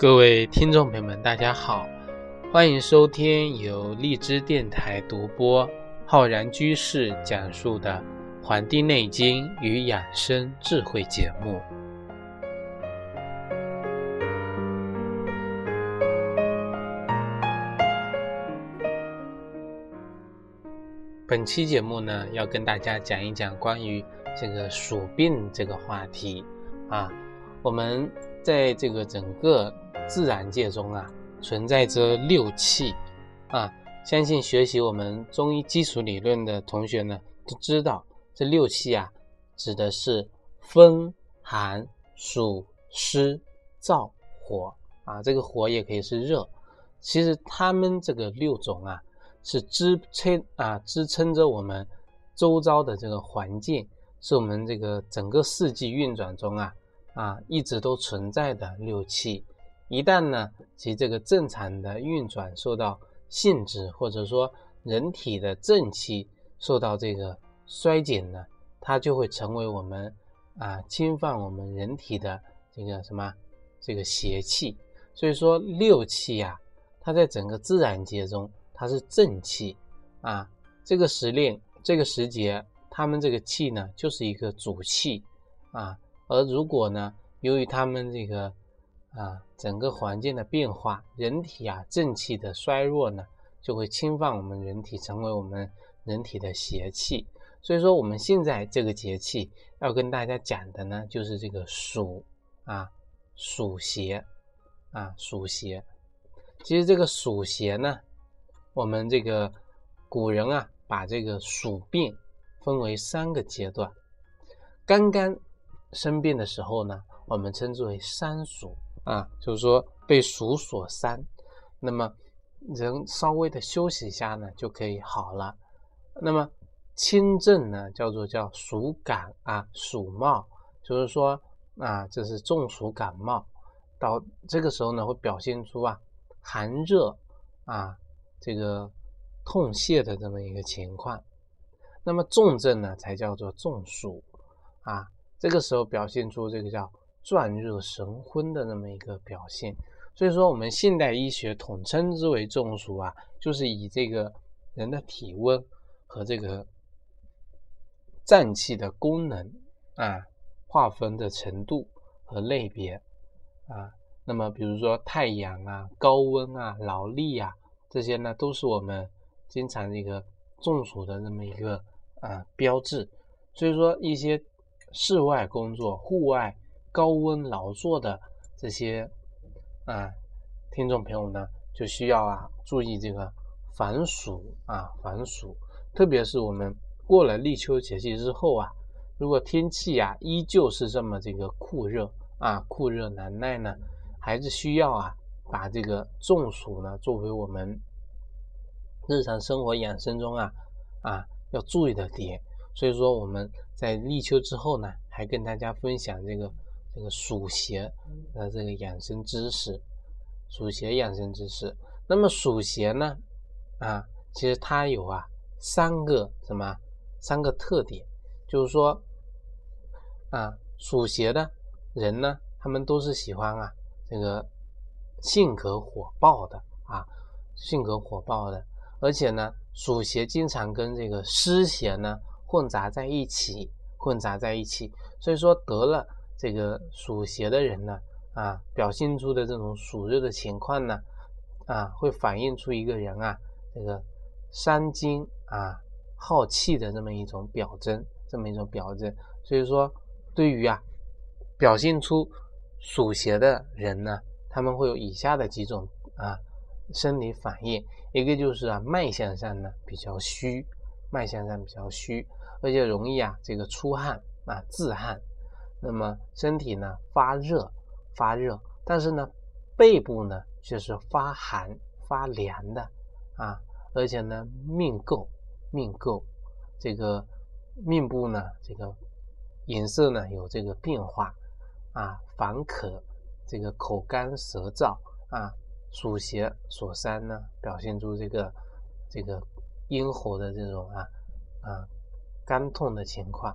各位听众朋友们，大家好，欢迎收听由荔枝电台独播、浩然居士讲述的《黄帝内经与养生智慧》节目。本期节目呢，要跟大家讲一讲关于这个鼠病这个话题啊。我们在这个整个自然界中啊，存在着六气啊。相信学习我们中医基础理论的同学呢，都知道这六气啊，指的是风、寒、暑、湿、燥、火啊。这个火也可以是热。其实它们这个六种啊。是支撑啊，支撑着我们周遭的这个环境，是我们这个整个四季运转中啊啊一直都存在的六气。一旦呢其这个正常的运转受到限制，或者说人体的正气受到这个衰减呢，它就会成为我们啊侵犯我们人体的这个什么这个邪气。所以说六气呀，它在整个自然界中。它是正气啊，这个时令、这个时节，他们这个气呢，就是一个主气啊。而如果呢，由于他们这个啊整个环境的变化，人体啊正气的衰弱呢，就会侵犯我们人体，成为我们人体的邪气。所以说，我们现在这个节气要跟大家讲的呢，就是这个暑啊，暑邪啊，暑邪。其实这个暑邪呢。我们这个古人啊，把这个暑病分为三个阶段。刚刚生病的时候呢，我们称之为三暑啊，就是说被暑所伤。那么人稍微的休息一下呢，就可以好了。那么轻症呢，叫做叫暑感啊，暑冒，就是说啊，这是中暑感冒。到这个时候呢，会表现出啊寒热啊。这个痛泻的这么一个情况，那么重症呢才叫做中暑啊，这个时候表现出这个叫壮热神昏的那么一个表现，所以说我们现代医学统称之为中暑啊，就是以这个人的体温和这个脏器的功能啊划分的程度和类别啊，那么比如说太阳啊、高温啊、劳力啊。这些呢都是我们经常这个中暑的那么一个啊标志，所以说一些室外工作、户外高温劳作的这些啊听众朋友呢，就需要啊注意这个防暑啊防暑，特别是我们过了立秋节气之后啊，如果天气啊依旧是这么这个酷热啊酷热难耐呢，还是需要啊。把这个中暑呢作为我们日常生活养生中啊啊要注意的点，所以说我们在立秋之后呢，还跟大家分享这个这个暑邪的这个养生知识，暑邪养生知识。那么暑邪呢啊，其实它有啊三个什么三个特点，就是说啊暑邪的人呢，他们都是喜欢啊这个。性格火爆的啊，性格火爆的，而且呢，暑邪经常跟这个湿邪呢混杂在一起，混杂在一起。所以说得了这个属邪的人呢，啊，表现出的这种暑热的情况呢，啊，会反映出一个人啊，这个伤筋啊、耗气的这么一种表征，这么一种表征。所以说，对于啊，表现出暑邪的人呢。他们会有以下的几种啊生理反应，一个就是啊脉象上呢比较虚，脉象上比较虚，而且容易啊这个出汗啊自汗，那么身体呢发热发热，但是呢背部呢却是发寒发凉的啊，而且呢命垢命垢，这个面部呢这个颜色呢有这个变化啊烦渴。这个口干舌燥啊，暑邪所伤呢，表现出这个这个咽喉的这种啊啊干痛的情况。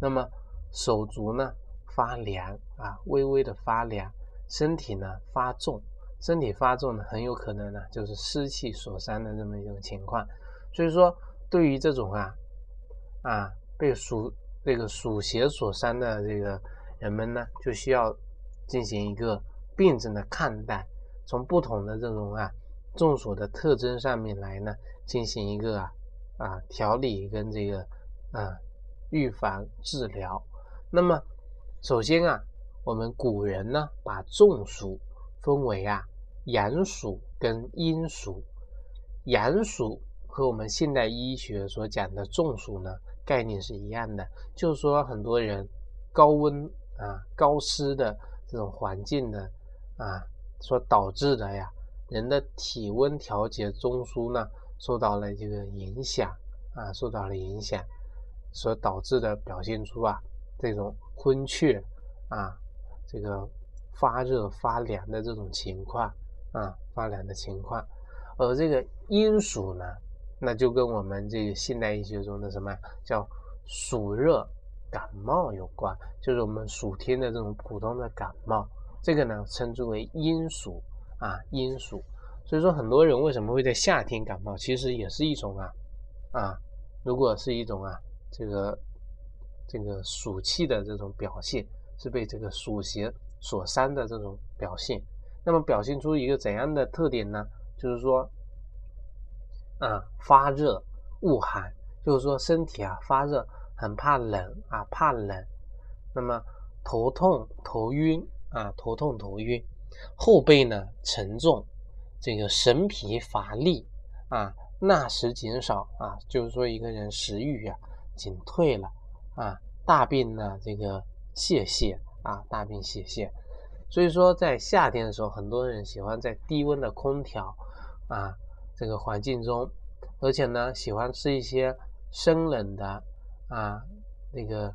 那么手足呢发凉啊，微微的发凉，身体呢发重，身体发重呢很有可能呢就是湿气所伤的这么一种情况。所以说，对于这种啊啊被暑这个暑邪所伤的这个人们呢，就需要进行一个辩证的看待，从不同的这种啊中暑的特征上面来呢进行一个啊啊调理跟这个啊预防治疗。那么首先啊，我们古人呢把中暑分为啊阳暑跟阴暑，阳暑和我们现代医学所讲的中暑呢概念是一样的，就是说很多人高温啊高湿的这种环境的啊所导致的呀，人的体温调节中枢呢受到了这个影响啊受到了影响，所导致的表现出啊这种昏厥啊这个发热发凉的这种情况啊发凉的情况，而这个阴暑呢。那就跟我们这个现代医学中的什么叫暑热感冒有关，就是我们暑天的这种普通的感冒，这个呢称之为阴暑啊阴暑。所以说很多人为什么会在夏天感冒，其实也是一种啊啊，如果是一种啊这个这个暑气的这种表现，是被这个暑邪所伤的这种表现。那么表现出一个怎样的特点呢？就是说。啊，发热恶寒，就是说身体啊发热，很怕冷啊，怕冷。那么头痛、头晕啊，头痛、头晕，后背呢沉重，这个神疲乏力啊，纳食减少啊，就是说一个人食欲啊减退了啊，大病呢这个泄泻啊，大病泄泻。所以说在夏天的时候，很多人喜欢在低温的空调啊。这个环境中，而且呢，喜欢吃一些生冷的啊，那个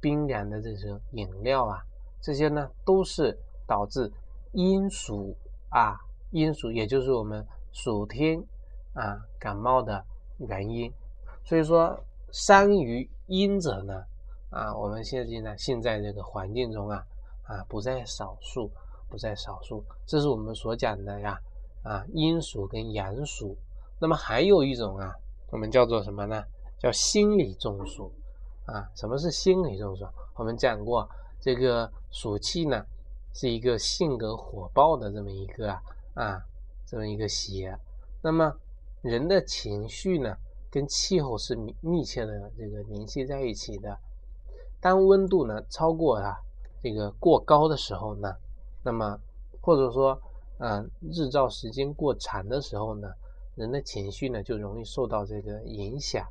冰凉的这些饮料啊，这些呢都是导致阴暑啊，阴暑，也就是我们暑天啊感冒的原因。所以说，伤于阴者呢，啊，我们现在呢，现在这个环境中啊，啊不在少数，不在少数，这是我们所讲的呀。啊，阴暑跟阳暑，那么还有一种啊，我们叫做什么呢？叫心理中暑啊。什么是心理中暑？我们讲过，这个暑气呢，是一个性格火爆的这么一个啊这么一个邪。那么人的情绪呢，跟气候是密密切的这个联系在一起的。当温度呢超过啊这个过高的时候呢，那么或者说。嗯，日照时间过长的时候呢，人的情绪呢就容易受到这个影响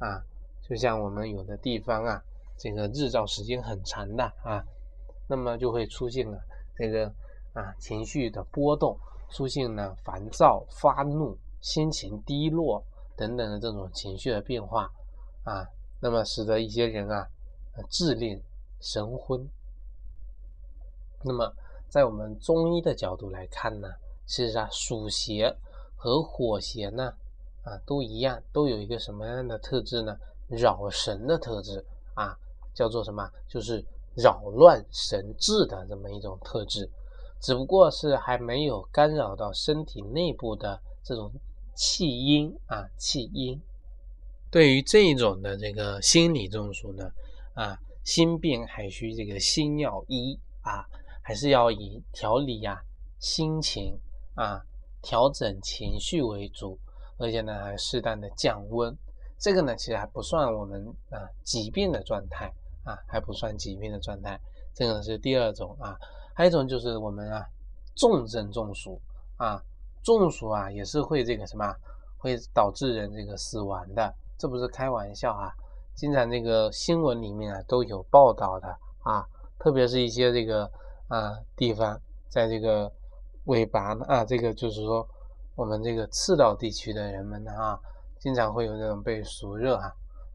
啊。就像我们有的地方啊，这个日照时间很长的啊，那么就会出现了这个啊情绪的波动，出现了烦躁、发怒、心情低落等等的这种情绪的变化啊，那么使得一些人啊自恋、神昏，那么。在我们中医的角度来看呢，其实啊，暑邪和火邪呢，啊，都一样，都有一个什么样的特质呢？扰神的特质啊，叫做什么？就是扰乱神志的这么一种特质，只不过是还没有干扰到身体内部的这种气阴啊，气阴。对于这种的这个心理中暑呢，啊，心病还需这个心药医啊。还是要以调理呀心情啊，调整情绪为主，而且呢还适当的降温。这个呢其实还不算我们啊疾病的状态啊，还不算疾病的状态。这个是第二种啊，还有一种就是我们啊重症中暑啊，中暑啊也是会这个什么，会导致人这个死亡的，这不是开玩笑啊，经常这个新闻里面啊都有报道的啊，特别是一些这个。啊，地方在这个尾巴啊，这个就是说我们这个赤道地区的人们呢啊，经常会有这种被暑热啊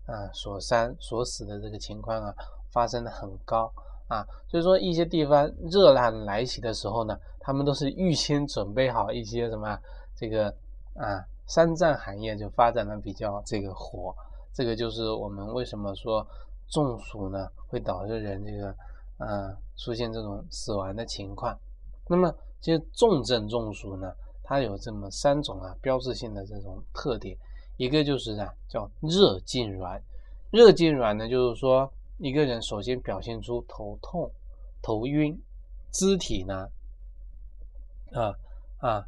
啊所伤所死的这个情况啊，发生的很高啊。所以说一些地方热浪来袭的时候呢，他们都是预先准备好一些什么这个啊，山藏行业就发展的比较这个火。这个就是我们为什么说中暑呢，会导致人这个。啊出现这种死亡的情况。那么其实重症中暑呢，它有这么三种啊标志性的这种特点，一个就是啊叫热痉挛，热痉挛呢就是说一个人首先表现出头痛、头晕，肢体呢啊啊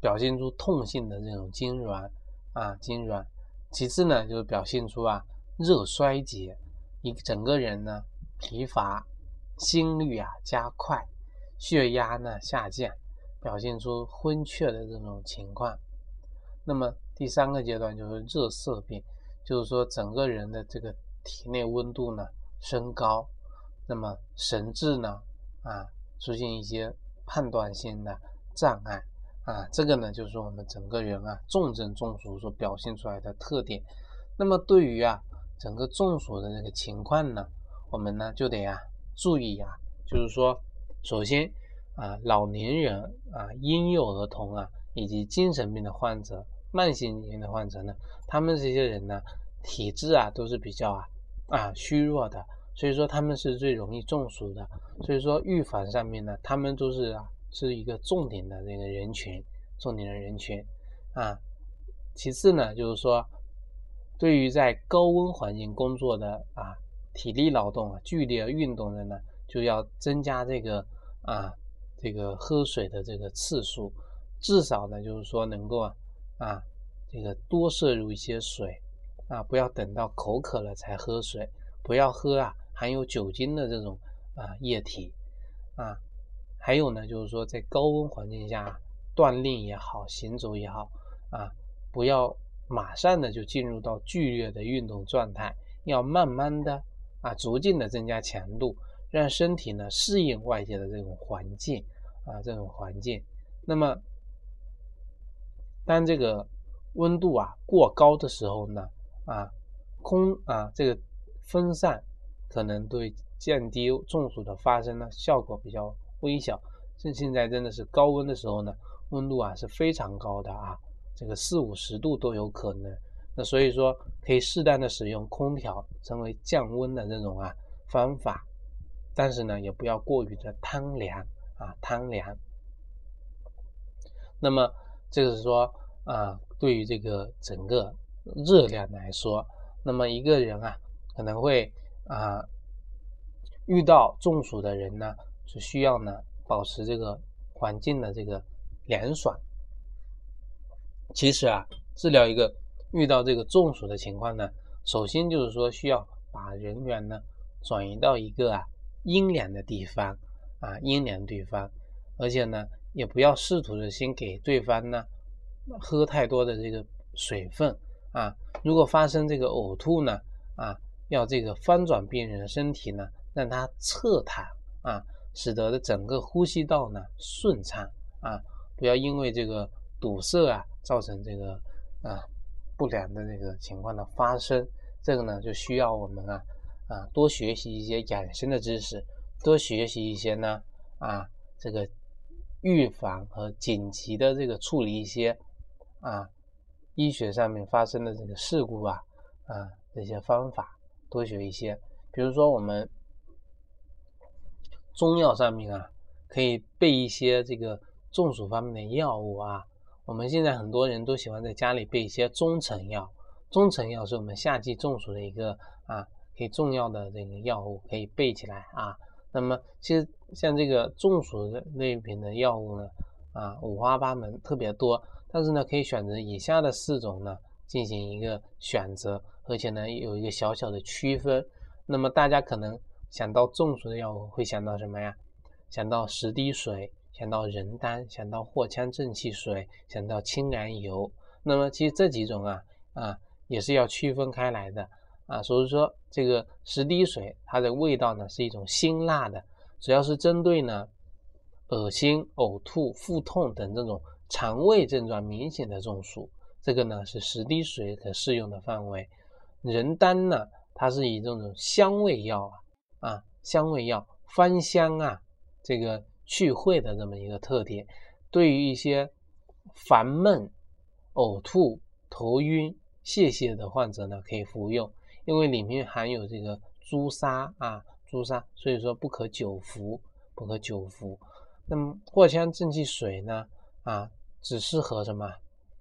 表现出痛性的这种痉挛啊痉挛，其次呢就是表现出啊热衰竭，一整个人呢疲乏，心率啊加快。血压呢下降，表现出昏厥的这种情况。那么第三个阶段就是热色病，就是说整个人的这个体内温度呢升高，那么神志呢啊出现一些判断性的障碍啊，这个呢就是我们整个人啊重症中暑所表现出来的特点。那么对于啊整个中暑的这个情况呢，我们呢就得啊注意啊，就是说。首先，啊，老年人啊，婴幼儿童啊，以及精神病的患者、慢性疾病的患者呢，他们这些人呢，体质啊都是比较啊啊虚弱的，所以说他们是最容易中暑的。所以说预防上面呢，他们都是啊是一个重点的这个人群，重点的人群啊。其次呢，就是说，对于在高温环境工作的啊，体力劳动啊、剧烈运动的呢。就要增加这个啊，这个喝水的这个次数，至少呢，就是说能够啊啊，这个多摄入一些水啊，不要等到口渴了才喝水，不要喝啊含有酒精的这种啊液体啊。还有呢，就是说在高温环境下锻炼也好，行走也好啊，不要马上的就进入到剧烈的运动状态，要慢慢的啊，逐渐的增加强度。让身体呢适应外界的这种环境啊，这种环境。那么，当这个温度啊过高的时候呢，啊，空啊这个风扇可能对降低中暑的发生呢效果比较微小。像现在真的是高温的时候呢，温度啊是非常高的啊，这个四五十度都有可能。那所以说可以适当的使用空调，成为降温的这种啊方法。但是呢，也不要过于的贪凉啊，贪凉。那么这个是说啊，对于这个整个热量来说，那么一个人啊，可能会啊遇到中暑的人呢，是需要呢保持这个环境的这个凉爽。其实啊，治疗一个遇到这个中暑的情况呢，首先就是说需要把人员呢转移到一个啊。阴凉的地方啊，阴凉地方，而且呢，也不要试图的先给对方呢喝太多的这个水分啊。如果发生这个呕吐呢，啊，要这个翻转病人的身体呢，让他侧躺啊，使得的整个呼吸道呢顺畅啊，不要因为这个堵塞啊，造成这个啊不良的这个情况的发生。这个呢，就需要我们啊。啊，多学习一些养生的知识，多学习一些呢啊，这个预防和紧急的这个处理一些啊医学上面发生的这个事故啊啊这些方法，多学一些。比如说我们中药上面啊，可以备一些这个中暑方面的药物啊。我们现在很多人都喜欢在家里备一些中成药，中成药是我们夏季中暑的一个啊。可以重要的这个药物可以备起来啊。那么其实像这个中暑的类品的药物呢，啊五花八门，特别多。但是呢，可以选择以下的四种呢进行一个选择，而且呢有一个小小的区分。那么大家可能想到中暑的药物会想到什么呀？想到十滴水，想到人丹，想到藿香正气水，想到清凉油。那么其实这几种啊啊也是要区分开来的。啊，所以说这个十滴水，它的味道呢是一种辛辣的，主要是针对呢恶心、呕吐、腹痛等这种肠胃症状明显的中暑，这个呢是十滴水可适用的范围。人丹呢，它是以这种香味药啊啊香味药芳香啊这个去秽的这么一个特点，对于一些烦闷、呕吐、头晕、泄泻的患者呢可以服用。因为里面含有这个朱砂啊、朱砂，所以说不可久服，不可久服。那么藿香正气水呢？啊，只适合什么？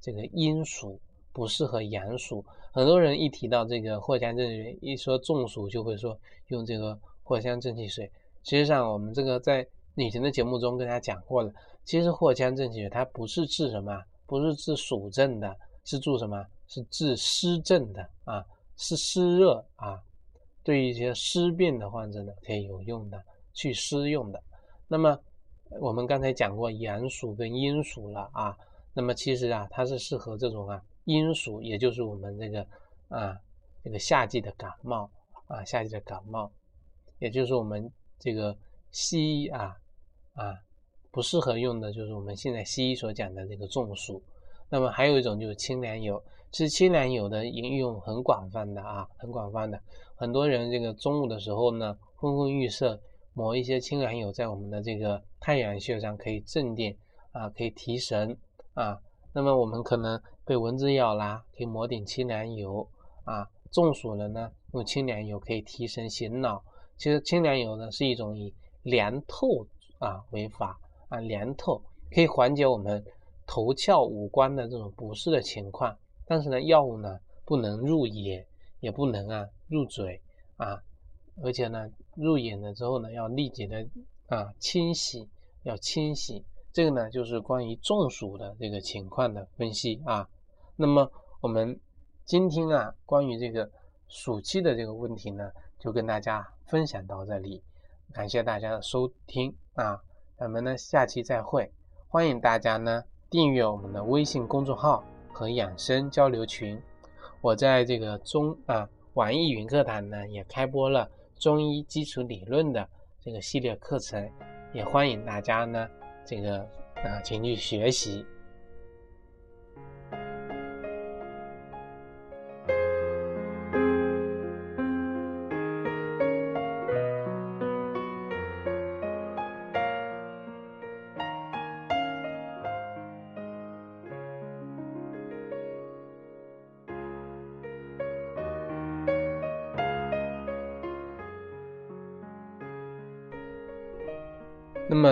这个阴暑，不适合阳暑。很多人一提到这个藿香正气水，一说中暑就会说用这个藿香正气水。实际上，我们这个在以前的节目中跟大家讲过了。其实藿香正气水它不是治什么，不是治暑症的，是治什么？是治湿症的啊，是湿热啊。对一些湿病的患者呢，可以有用的，祛湿用的。那么我们刚才讲过阳暑跟阴暑了啊，那么其实啊，它是适合这种啊阴暑，也就是我们这个啊这个夏季的感冒啊，夏季的感冒，也就是我们这个西医啊啊不适合用的，就是我们现在西医所讲的这个中暑。那么还有一种就是清凉油，其实清凉油的应用很广泛的啊，很广泛的，很多人这个中午的时候呢昏昏欲睡。抹一些清凉油在我们的这个太阳穴上，可以镇定啊，可以提神啊。那么我们可能被蚊子咬啦，可以抹点清凉油啊。中暑了呢，用清凉油可以提神醒脑。其实清凉油呢是一种以凉透啊为法啊，凉透可以缓解我们头窍五官的这种不适的情况。但是呢，药物呢不能入眼，也不能啊入嘴啊。而且呢，入眼了之后呢，要立即的啊清洗，要清洗。这个呢，就是关于中暑的这个情况的分析啊。那么我们今天啊，关于这个暑期的这个问题呢，就跟大家分享到这里。感谢大家的收听啊，咱们呢下期再会。欢迎大家呢订阅我们的微信公众号和养生交流群。我在这个中啊网易云课堂呢也开播了。中医基础理论的这个系列课程，也欢迎大家呢，这个啊，前去学习。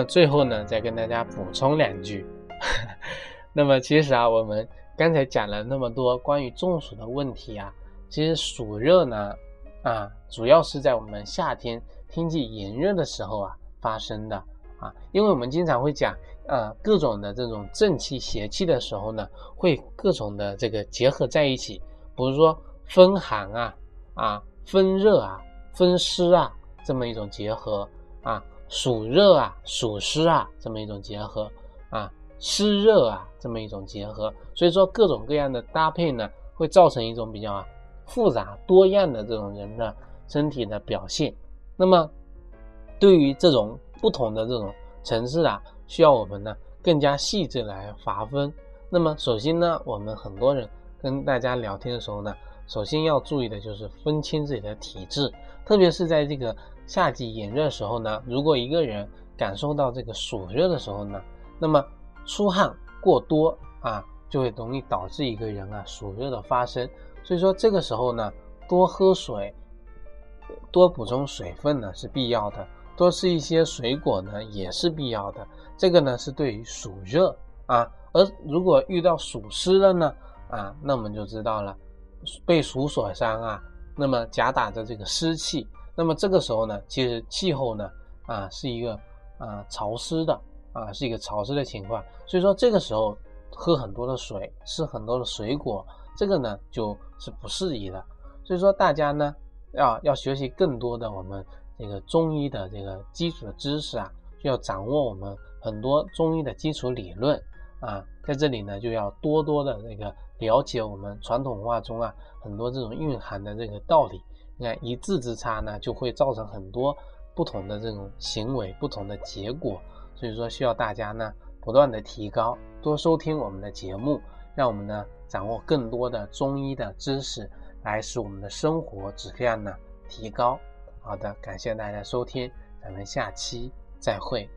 最后呢，再跟大家补充两句。那么其实啊，我们刚才讲了那么多关于中暑的问题啊，其实暑热呢，啊，主要是在我们夏天天气炎热的时候啊发生的啊，因为我们经常会讲，呃，各种的这种正气邪气的时候呢，会各种的这个结合在一起，比如说风寒啊，啊，风热啊，风湿啊，这么一种结合啊。暑热啊，暑湿啊，这么一种结合啊，湿热啊，这么一种结合，所以说各种各样的搭配呢，会造成一种比较啊复杂多样的这种人的身体的表现。那么，对于这种不同的这种层次啊，需要我们呢更加细致来划分。那么，首先呢，我们很多人跟大家聊天的时候呢，首先要注意的就是分清自己的体质，特别是在这个。夏季炎热时候呢，如果一个人感受到这个暑热的时候呢，那么出汗过多啊，就会容易导致一个人啊暑热的发生。所以说这个时候呢，多喝水，多补充水分呢是必要的，多吃一些水果呢也是必要的。这个呢是对于暑热啊，而如果遇到暑湿了呢啊，那我们就知道了，被暑所伤啊，那么夹打着这个湿气。那么这个时候呢，其实气候呢，啊，是一个啊潮湿的啊，是一个潮湿的情况，所以说这个时候喝很多的水，吃很多的水果，这个呢就是不适宜的。所以说大家呢要要学习更多的我们这个中医的这个基础的知识啊，就要掌握我们很多中医的基础理论啊，在这里呢就要多多的那个了解我们传统文化中啊很多这种蕴含的这个道理。你看一字之差呢，就会造成很多不同的这种行为、不同的结果。所以说，需要大家呢不断的提高，多收听我们的节目，让我们呢掌握更多的中医的知识，来使我们的生活质量呢提高。好的，感谢大家收听，咱们下期再会。